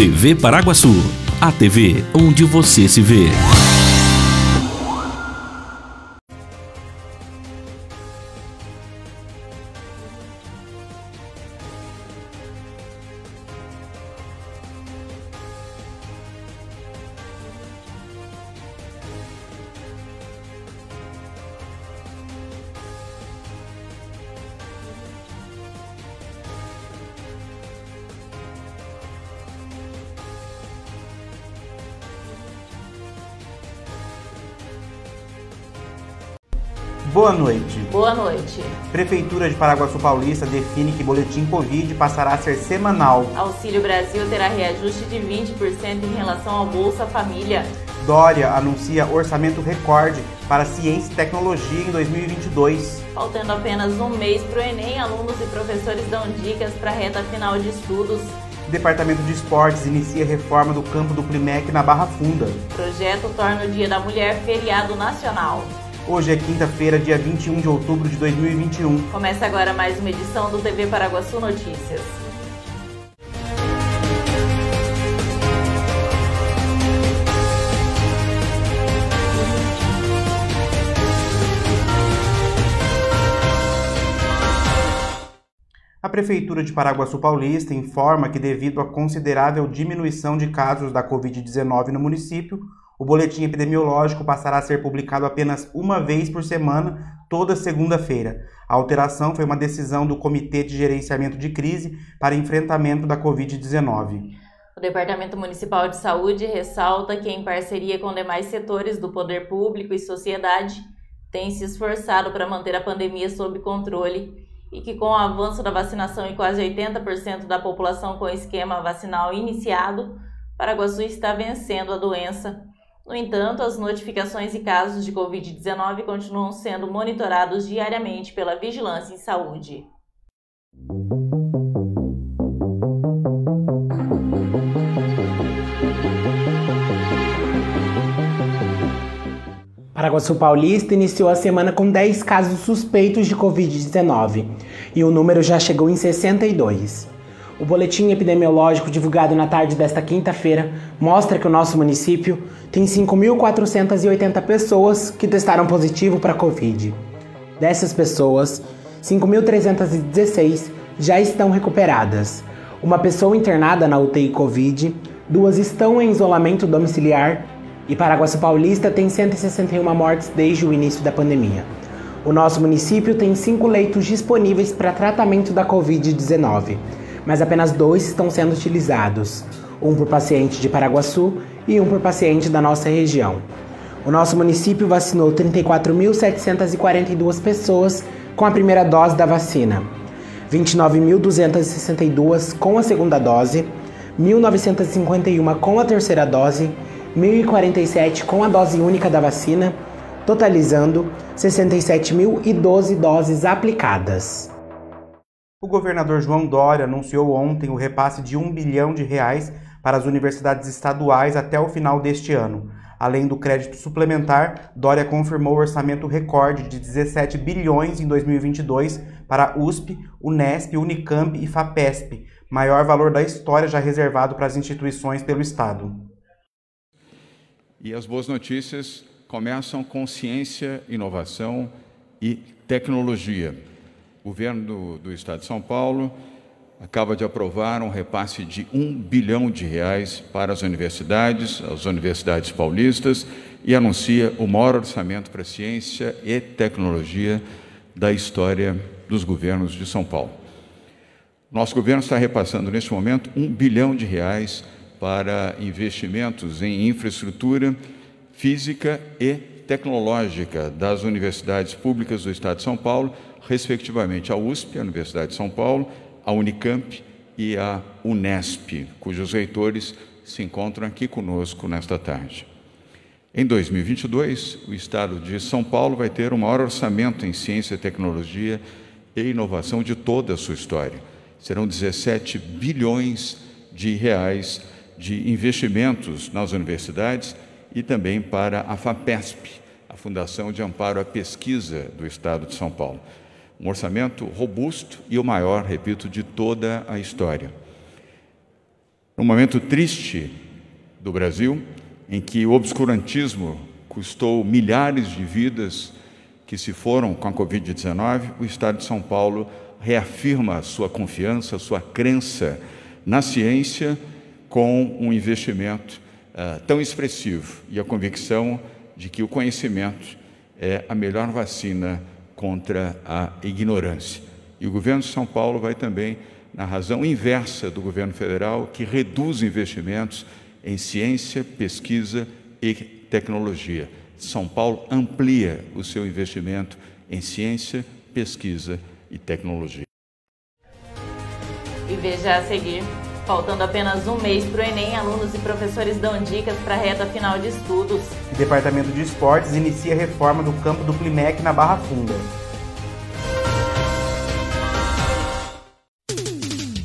TV Paraguaçu, a TV onde você se vê. Boa noite. Boa noite. Prefeitura de Paraguaçu Paulista define que boletim Covid passará a ser semanal. Auxílio Brasil terá reajuste de 20% em relação ao Bolsa Família. Dória anuncia orçamento recorde para ciência e tecnologia em 2022. Faltando apenas um mês para o Enem, alunos e professores dão dicas para a reta final de estudos. Departamento de Esportes inicia reforma do campo do Plimec na Barra Funda. Projeto torna o Dia da Mulher feriado nacional. Hoje é quinta-feira, dia 21 de outubro de 2021. Começa agora mais uma edição do TV Paraguaçu Notícias. A Prefeitura de Paraguaçu Paulista informa que, devido à considerável diminuição de casos da Covid-19 no município, o boletim epidemiológico passará a ser publicado apenas uma vez por semana, toda segunda-feira. A alteração foi uma decisão do Comitê de Gerenciamento de Crise para Enfrentamento da Covid-19. O Departamento Municipal de Saúde ressalta que, em parceria com demais setores do poder público e sociedade, tem se esforçado para manter a pandemia sob controle e que, com o avanço da vacinação e quase 80% da população com esquema vacinal iniciado, Paraguaçu está vencendo a doença. No entanto, as notificações e casos de Covid-19 continuam sendo monitorados diariamente pela Vigilância em Saúde. Paraguaçu Paulista iniciou a semana com 10 casos suspeitos de Covid-19 e o número já chegou em 62. O boletim epidemiológico divulgado na tarde desta quinta-feira mostra que o nosso município tem 5.480 pessoas que testaram positivo para Covid. Dessas pessoas, 5.316 já estão recuperadas. Uma pessoa internada na UTI Covid, duas estão em isolamento domiciliar e Paraguaçu Paulista tem 161 mortes desde o início da pandemia. O nosso município tem cinco leitos disponíveis para tratamento da Covid-19, mas apenas dois estão sendo utilizados: um por paciente de Paraguaçu e um por paciente da nossa região. O nosso município vacinou 34.742 pessoas com a primeira dose da vacina, 29.262 com a segunda dose, 1.951 com a terceira dose 1.047 com a dose única da vacina, totalizando 67.012 doses aplicadas. O governador João Dória anunciou ontem o repasse de um bilhão de reais para as universidades estaduais até o final deste ano. Além do crédito suplementar, Dória confirmou o orçamento recorde de 17 bilhões em 2022 para USP, Unesp, Unicamp e FAPESP, maior valor da história já reservado para as instituições pelo Estado. E as boas notícias começam com ciência, inovação e tecnologia. O governo do, do, Estado de São Paulo acaba de aprovar um repasse de um bilhão de reais para as universidades, as universidades paulistas, e anuncia o maior orçamento para ciência e tecnologia da história dos governos de São Paulo. Nosso governo está repassando neste momento um bilhão de reais para investimentos em infraestrutura física e tecnológica das universidades públicas do Estado de São Paulo, respectivamente a USP, a Universidade de São Paulo, a Unicamp e a Unesp, cujos reitores se encontram aqui conosco nesta tarde. Em 2022, o Estado de São Paulo vai ter o maior orçamento em ciência, tecnologia e inovação de toda a sua história. Serão 17 bilhões de reais de investimentos nas universidades e também para a FAPESP, a Fundação de Amparo à Pesquisa do Estado de São Paulo. Um orçamento robusto e o maior, repito, de toda a história. Num momento triste do Brasil, em que o obscurantismo custou milhares de vidas que se foram com a Covid-19, o Estado de São Paulo reafirma sua confiança, sua crença na ciência com um investimento uh, tão expressivo e a convicção de que o conhecimento é a melhor vacina contra a ignorância. E o governo de São Paulo vai também na razão inversa do governo federal, que reduz investimentos em ciência, pesquisa e tecnologia. São Paulo amplia o seu investimento em ciência, pesquisa e tecnologia. E veja a seguir. Faltando apenas um mês para o Enem, alunos e professores dão dicas para a reta final de estudos. O Departamento de Esportes inicia a reforma do campo do Plimec na Barra Funda.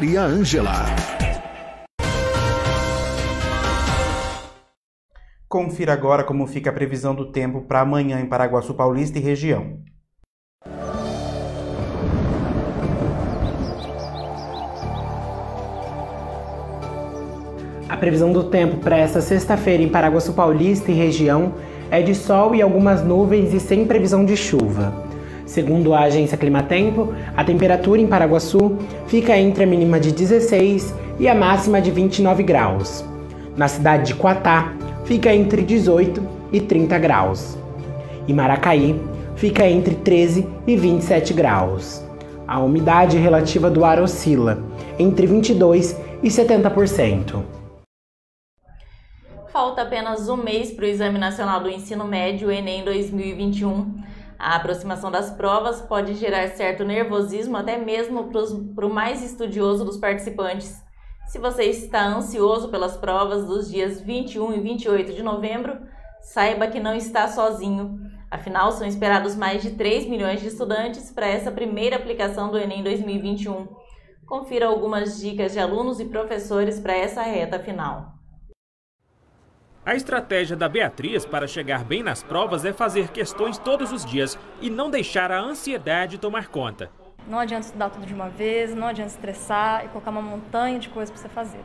Maria Ângela. Confira agora como fica a previsão do tempo para amanhã em Paraguaçu Paulista e região. A previsão do tempo para esta sexta-feira em Paraguaçu Paulista e região é de sol e algumas nuvens e sem previsão de chuva. Segundo a agência Climatempo, a temperatura em Paraguaçu fica entre a mínima de 16 e a máxima de 29 graus. Na cidade de Quatá, fica entre 18 e 30 graus. E Maracaí fica entre 13 e 27 graus. A umidade relativa do ar oscila entre 22 e 70%. Falta apenas um mês para o Exame Nacional do Ensino Médio, Enem 2021. A aproximação das provas pode gerar certo nervosismo até mesmo para o mais estudioso dos participantes. Se você está ansioso pelas provas dos dias 21 e 28 de novembro, saiba que não está sozinho. Afinal, são esperados mais de 3 milhões de estudantes para essa primeira aplicação do Enem 2021. Confira algumas dicas de alunos e professores para essa reta final. A estratégia da Beatriz para chegar bem nas provas é fazer questões todos os dias e não deixar a ansiedade tomar conta. Não adianta estudar tudo de uma vez, não adianta estressar e colocar uma montanha de coisas para você fazer.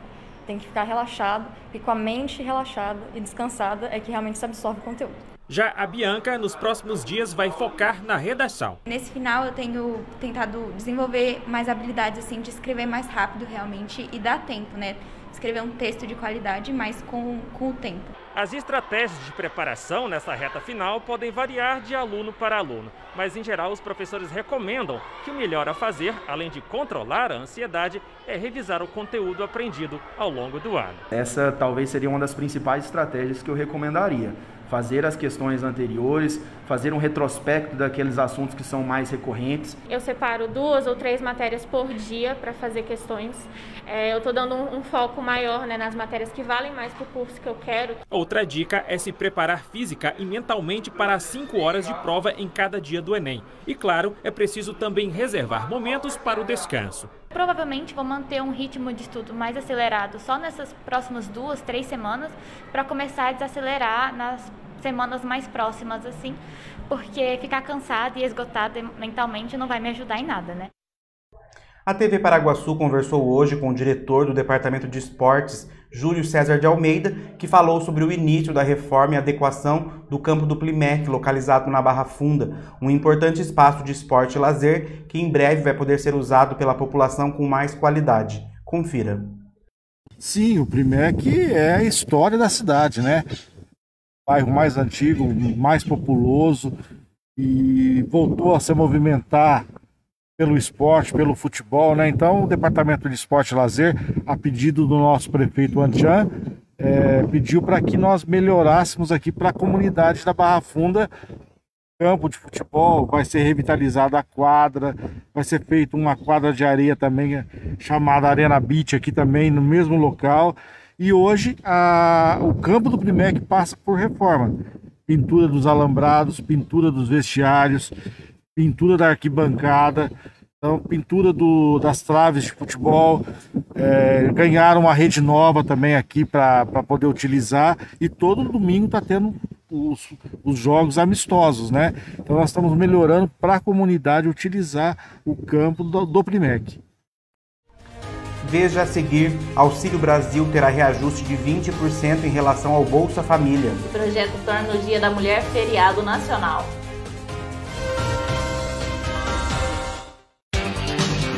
Tem que ficar relaxado e com a mente relaxada e descansada é que realmente se absorve o conteúdo. Já a Bianca, nos próximos dias, vai focar na redação. Nesse final, eu tenho tentado desenvolver mais habilidades assim de escrever mais rápido realmente e dar tempo, né? escrever um texto de qualidade, mas com, com o tempo. As estratégias de preparação nessa reta final podem variar de aluno para aluno, mas em geral os professores recomendam que o melhor a fazer, além de controlar a ansiedade, é revisar o conteúdo aprendido ao longo do ano. Essa talvez seria uma das principais estratégias que eu recomendaria fazer as questões anteriores, fazer um retrospecto daqueles assuntos que são mais recorrentes. Eu separo duas ou três matérias por dia para fazer questões. É, eu estou dando um, um, foco maior né, nas matérias que valem mais para o curso que eu quero. Outra dica é se preparar física e mentalmente para cinco horas de prova em cada dia do Enem. E claro, é preciso também reservar momentos para o descanso. Provavelmente vou manter um ritmo de estudo mais acelerado só nessas próximas duas, três semanas, para começar a desacelerar nas semanas mais próximas, assim, porque ficar cansado e esgotado mentalmente não vai me ajudar em nada, né? A TV Paraguaçu conversou hoje com o diretor do Departamento de Esportes, Júlio César de Almeida, que falou sobre o início da reforma e adequação do campo do Plimec, localizado na Barra Funda, um importante espaço de esporte e lazer que em breve vai poder ser usado pela população com mais qualidade. Confira. Sim, o Plimec é a história da cidade, né? Bairro mais antigo, mais populoso e voltou a se movimentar pelo esporte, pelo futebol, né? Então o Departamento de Esporte e Lazer, a pedido do nosso prefeito Antian, é, pediu para que nós melhorássemos aqui para a comunidade da Barra Funda campo de futebol, vai ser revitalizada a quadra, vai ser feita uma quadra de areia também chamada Arena Beach aqui também no mesmo local. E hoje a, o campo do Primec passa por reforma. Pintura dos alambrados, pintura dos vestiários, pintura da arquibancada, então, pintura do, das traves de futebol. É, ganharam uma rede nova também aqui para poder utilizar. E todo domingo está tendo os, os, jogos amistosos, né? Então nós estamos melhorando para a comunidade utilizar o campo do, do Primec. Veja a seguir, Auxílio Brasil terá reajuste de 20% em relação ao Bolsa Família. O projeto torna o Dia da Mulher feriado nacional.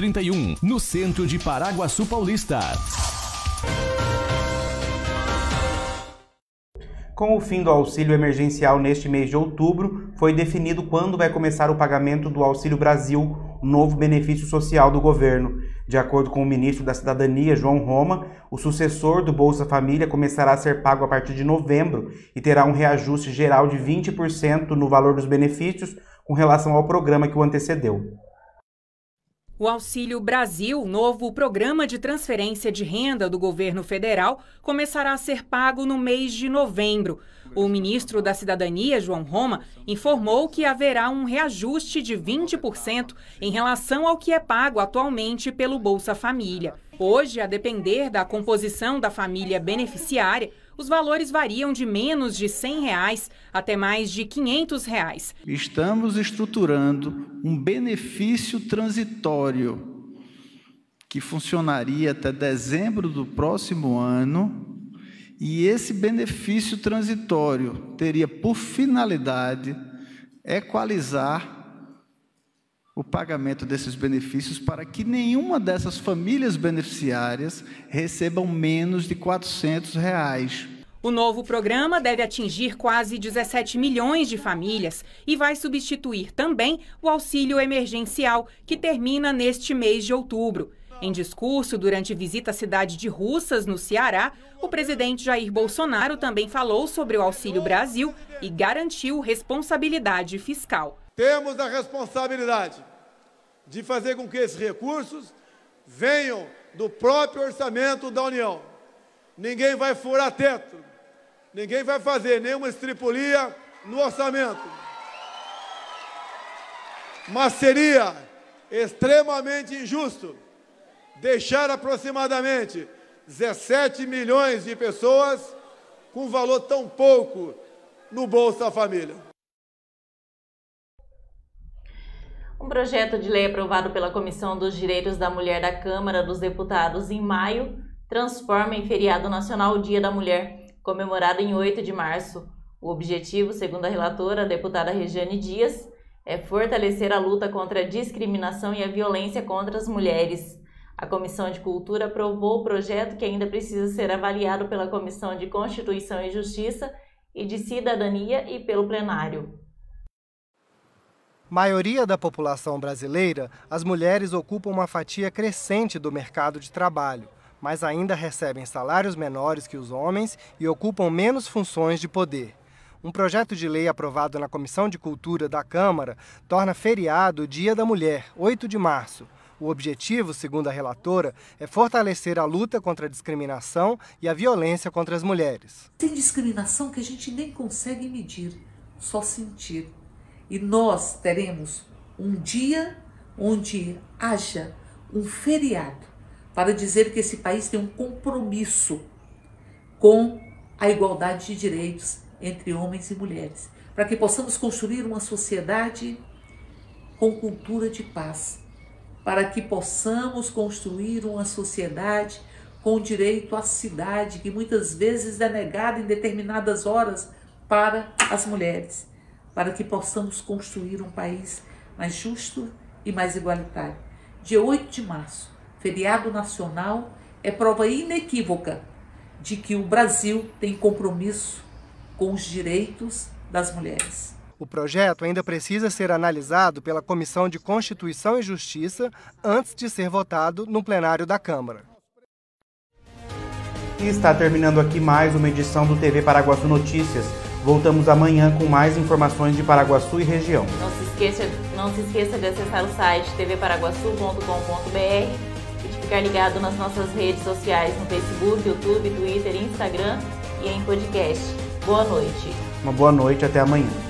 31, no centro de Paraguaçu Paulista. Com o fim do auxílio emergencial neste mês de outubro, foi definido quando vai começar o pagamento do Auxílio Brasil, novo benefício social do governo. De acordo com o ministro da Cidadania, João Roma, o sucessor do Bolsa Família começará a ser pago a partir de novembro e terá um reajuste geral de 20% no valor dos benefícios com relação ao programa que o antecedeu. O Auxílio Brasil, novo programa de transferência de renda do governo federal, começará a ser pago no mês de novembro. O ministro da Cidadania, João Roma, informou que haverá um reajuste de 20% em relação ao que é pago atualmente pelo Bolsa Família. Hoje, a depender da composição da família beneficiária, os valores variam de menos de 100 reais até mais de 500 reais. Estamos estruturando um benefício transitório que funcionaria até dezembro do próximo ano e esse benefício transitório teria por finalidade equalizar o pagamento desses benefícios para que nenhuma dessas famílias beneficiárias recebam menos de 400 reais. O novo programa deve atingir quase 17 milhões de famílias e vai substituir também o auxílio emergencial, que termina neste mês de outubro. Em discurso durante visita à cidade de Russas, no Ceará, o presidente Jair Bolsonaro também falou sobre o Auxílio Brasil e garantiu responsabilidade fiscal. Temos a responsabilidade de fazer com que esses recursos venham do próprio orçamento da União. Ninguém vai furar teto, ninguém vai fazer nenhuma estripulia no orçamento. Mas seria extremamente injusto deixar aproximadamente 17 milhões de pessoas com valor tão pouco no Bolsa Família. Um projeto de lei aprovado pela Comissão dos Direitos da Mulher da Câmara dos Deputados em maio transforma em feriado nacional o Dia da Mulher, comemorado em 8 de março. O objetivo, segundo a relatora, a deputada Regiane Dias, é fortalecer a luta contra a discriminação e a violência contra as mulheres. A Comissão de Cultura aprovou o projeto que ainda precisa ser avaliado pela Comissão de Constituição e Justiça e de Cidadania e pelo plenário. Maioria da população brasileira, as mulheres ocupam uma fatia crescente do mercado de trabalho, mas ainda recebem salários menores que os homens e ocupam menos funções de poder. Um projeto de lei aprovado na Comissão de Cultura da Câmara torna feriado o Dia da Mulher, 8 de março, o objetivo, segundo a relatora, é fortalecer a luta contra a discriminação e a violência contra as mulheres. Tem discriminação que a gente nem consegue medir, só sentir. E nós teremos um dia onde haja um feriado para dizer que esse país tem um compromisso com a igualdade de direitos entre homens e mulheres, para que possamos construir uma sociedade com cultura de paz, para que possamos construir uma sociedade com direito à cidade, que muitas vezes é negada em determinadas horas para as mulheres, para que possamos construir um país mais justo e mais igualitário. Dia 8 de março, feriado nacional, é prova inequívoca de que o Brasil tem compromisso com os direitos das mulheres. O projeto ainda precisa ser analisado pela Comissão de Constituição e Justiça antes de ser votado no plenário da Câmara. E está terminando aqui mais uma edição do TV Paraguaçu Notícias. Voltamos amanhã com mais informações de Paraguaçu e região. Não se esqueça, não se esqueça de acessar o site tvparaguaçu.com.br e de ficar ligado nas nossas redes sociais no Facebook, YouTube, Twitter, Instagram e em podcast. Boa noite. Uma boa noite, até amanhã.